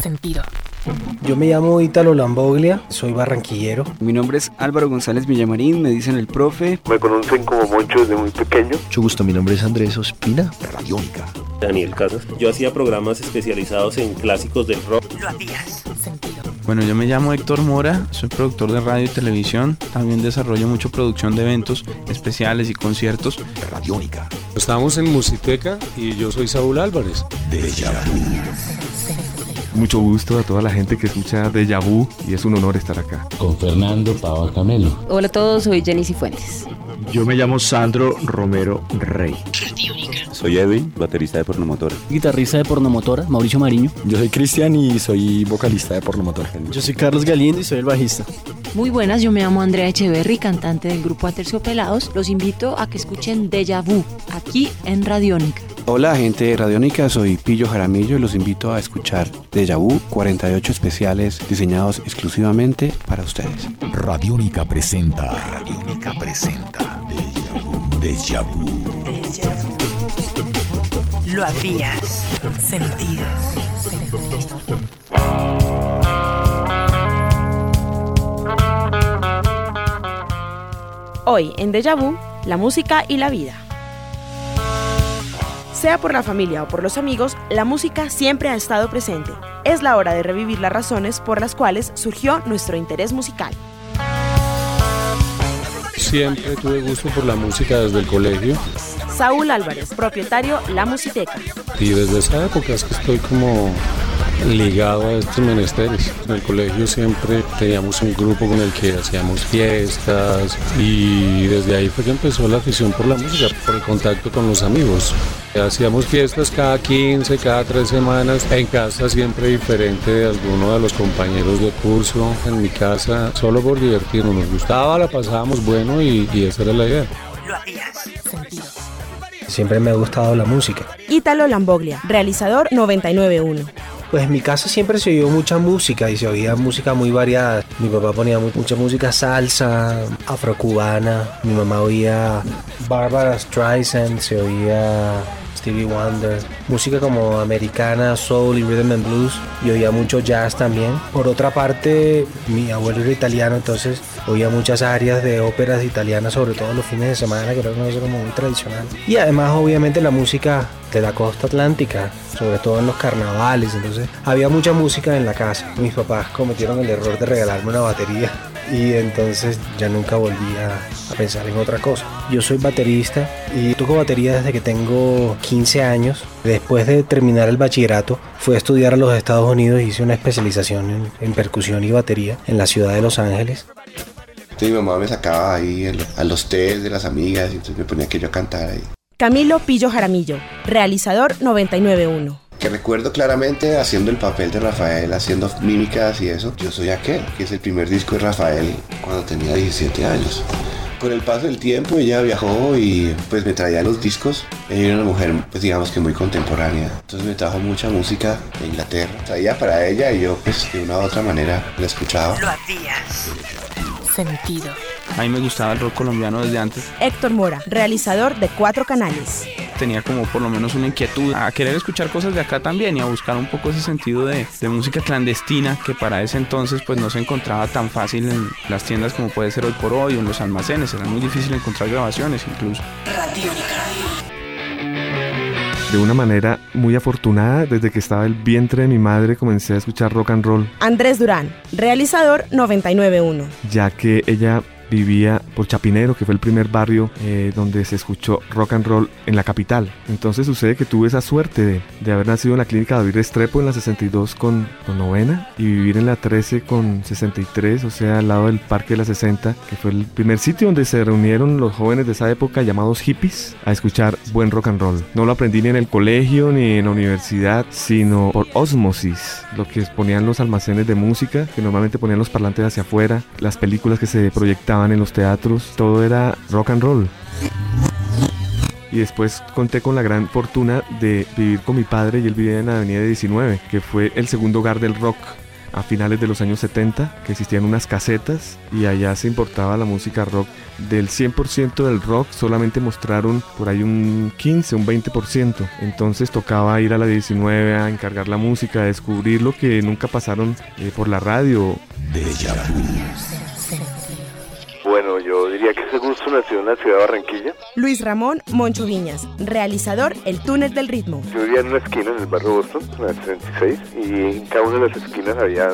Sentido. Yo me llamo Ítalo Lamboglia, soy barranquillero. Mi nombre es Álvaro González Villamarín, me dicen el profe. Me conocen como Moncho desde muy pequeño. Mucho gusto, mi nombre es Andrés Ospina, Radiónica. Daniel Casas. Yo hacía programas especializados en clásicos del rock. Lo hacías. Sentido. Bueno, yo me llamo Héctor Mora, soy productor de radio y televisión. También desarrollo mucho producción de eventos especiales y conciertos. Radiónica. Estamos en Musiteca y yo soy Saúl Álvarez. Deja vu. Mucho gusto a toda la gente que escucha Deja Vu y es un honor estar acá. Con Fernando Pava Camelo. Hola a todos, soy Jenny Cifuentes. Yo me llamo Sandro Romero Rey. Soy Edwin, baterista de Pornomotora. Guitarrista de Pornomotora, Mauricio Mariño. Yo soy Cristian y soy vocalista de Pornomotora. Yo soy Carlos Galindo y soy el bajista. Muy buenas, yo me llamo Andrea Echeverry, cantante del grupo Aterciopelados. Los invito a que escuchen Deja Vu, aquí en Radiónica. Hola gente de Radiónica, soy Pillo Jaramillo y los invito a escuchar Deja Vu, 48 especiales diseñados exclusivamente para ustedes. Radiónica presenta. Radiónica presenta. Deja Vu. Deja vu. Lo habías sentido. Hoy en Deja Vu, la música y la vida. Sea por la familia o por los amigos, la música siempre ha estado presente. Es la hora de revivir las razones por las cuales surgió nuestro interés musical. Siempre tuve gusto por la música desde el colegio. Saúl Álvarez, propietario La Musiteca. Y desde esa época es que estoy como ligado a estos menesteres. En el colegio siempre teníamos un grupo con el que hacíamos fiestas y desde ahí fue que empezó la afición por la música, por el contacto con los amigos. Hacíamos fiestas cada 15, cada 3 semanas, en casa siempre diferente de alguno de los compañeros de curso, en mi casa, solo por divertirnos. Nos gustaba, la pasábamos bueno y, y esa era la idea. Lo habías sentido. Siempre me ha gustado la música. Ítalo Lamboglia, realizador 991. Pues en mi casa siempre se oyó mucha música y se oía música muy variada. Mi papá ponía mu- mucha música salsa, afrocubana. Mi mamá oía Barbara Streisand, se oía Stevie Wonder. Música como americana, soul y rhythm and blues. Y oía mucho jazz también. Por otra parte, mi abuelo era italiano, entonces oía muchas áreas de óperas italianas, sobre todo los fines de semana, que era una cosa como muy tradicional. Y además, obviamente, la música de la costa atlántica, sobre todo en los carnavales. Entonces, había mucha música en la casa. Mis papás cometieron el error de regalarme una batería y entonces ya nunca volví a, a pensar en otra cosa. Yo soy baterista y toco batería desde que tengo 15 años. Después de terminar el bachillerato, fui a estudiar a los Estados Unidos y hice una especialización en percusión y batería en la ciudad de Los Ángeles. Entonces mi mamá me sacaba ahí a los test de las amigas y entonces me ponía que yo a cantar ahí. Camilo Pillo Jaramillo, realizador 991. Que recuerdo claramente haciendo el papel de Rafael, haciendo mímicas y eso. Yo soy aquel, que es el primer disco de Rafael cuando tenía 17 años. Con el paso del tiempo ella viajó y pues me traía los discos. Ella era una mujer pues digamos que muy contemporánea. Entonces me trajo mucha música de Inglaterra. Traía para ella y yo pues de una u otra manera la escuchaba. Lo habías sentido. A mí me gustaba el rock colombiano desde antes. Héctor Mora, realizador de cuatro canales. Tenía como por lo menos una inquietud a querer escuchar cosas de acá también y a buscar un poco ese sentido de, de música clandestina que para ese entonces pues no se encontraba tan fácil en las tiendas como puede ser hoy por hoy o en los almacenes. Era muy difícil encontrar grabaciones incluso. De una manera muy afortunada, desde que estaba el vientre de mi madre comencé a escuchar rock and roll, Andrés Durán, realizador 991. ya que ella vivía por Chapinero, que fue el primer barrio eh, donde se escuchó rock and roll en la capital. Entonces sucede que tuve esa suerte de, de haber nacido en la clínica David Restrepo en la 62 con, con novena y vivir en la 13 con 63, o sea, al lado del Parque de la 60, que fue el primer sitio donde se reunieron los jóvenes de esa época llamados hippies a escuchar buen rock and roll. No lo aprendí ni en el colegio ni en la universidad, sino por osmosis, lo que ponían los almacenes de música, que normalmente ponían los parlantes hacia afuera, las películas que se proyectaban en los teatros, todo era rock and roll. Y después conté con la gran fortuna de vivir con mi padre y él vivía en la Avenida 19, que fue el segundo hogar del rock a finales de los años 70, que existían unas casetas y allá se importaba la música rock. Del 100% del rock solamente mostraron por ahí un 15, un 20%. Entonces tocaba ir a la 19 a encargar la música, a descubrir lo que nunca pasaron eh, por la radio. Bueno, yo diría que ese gusto nació en la ciudad de Barranquilla. Luis Ramón Moncho Viñas, realizador El Túnel del Ritmo. Yo vivía en una esquina en el barrio Boston, en la 66, y en cada una de las esquinas había,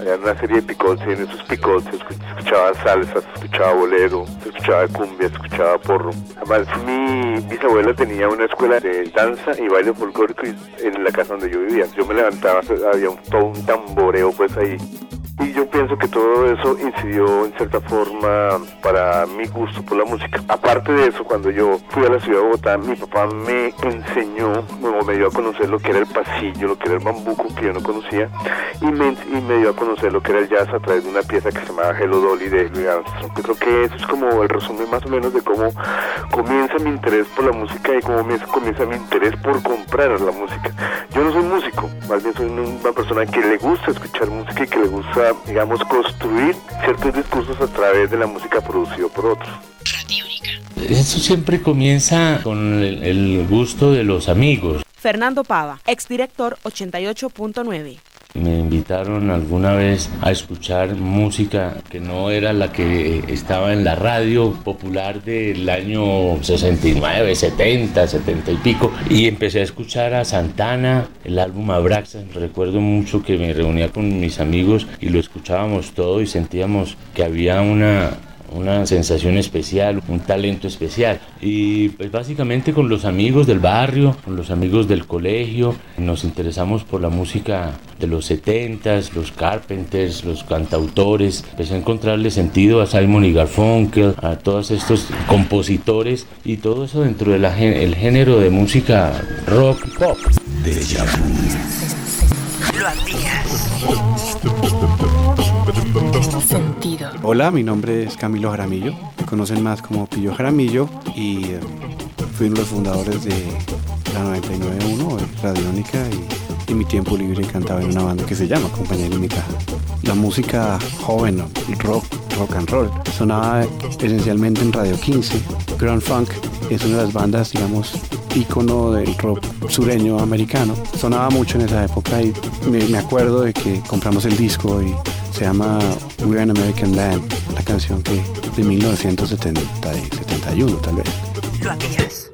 había una serie de picotes, y en esos picotes se escuchaba salsa, se escuchaba bolero, se escuchaba cumbia, se escuchaba porro. Además, mi bisabuela tenía una escuela de danza y baile folclórico en la casa donde yo vivía. Yo me levantaba, había un, todo un tamboreo pues ahí y yo pienso que todo eso incidió en cierta forma para mi gusto por la música. Aparte de eso, cuando yo fui a la ciudad de Bogotá, mi papá me enseñó, me dio a conocer lo que era el pasillo, lo que era el bambuco, que yo no conocía, y me, y me dio a conocer lo que era el jazz a través de una pieza que se llamaba Hello Dolly de Louis Armstrong. Yo creo que eso es como el resumen más o menos de cómo comienza mi interés por la música y cómo comienza mi interés por comprar la música. Yo no soy músico, más bien soy una persona que le gusta escuchar música y que le gusta digamos, construir ciertos discursos a través de la música producida por otros. Eso siempre comienza con el, el gusto de los amigos. Fernando Pava, exdirector 88.9. Me invitaron alguna vez a escuchar música que no era la que estaba en la radio popular del año 69, 70, 70 y pico. Y empecé a escuchar a Santana, el álbum Abraxa. Recuerdo mucho que me reunía con mis amigos y lo escuchábamos todo y sentíamos que había una una sensación especial, un talento especial. Y pues básicamente con los amigos del barrio, con los amigos del colegio, nos interesamos por la música de los 70s, los Carpenters, los cantautores. Empecé a encontrarle sentido a Simon y Garfunkel, a todos estos compositores y todo eso dentro del género de música rock pop. Lo Sentido. Hola, mi nombre es Camilo Jaramillo. Me conocen más como Pillo Jaramillo y eh, fui uno de los fundadores de la 99.1, Radiónica y en mi tiempo libre cantaba en una banda que se llama mi caja. La música joven, rock, rock and roll, sonaba esencialmente en Radio 15. Grand Funk es una de las bandas, digamos, ícono del rock sureño americano. Sonaba mucho en esa época y me, acuerdo de que compramos el disco y se llama We're an American Band, la canción que de 1971 tal vez. Lo.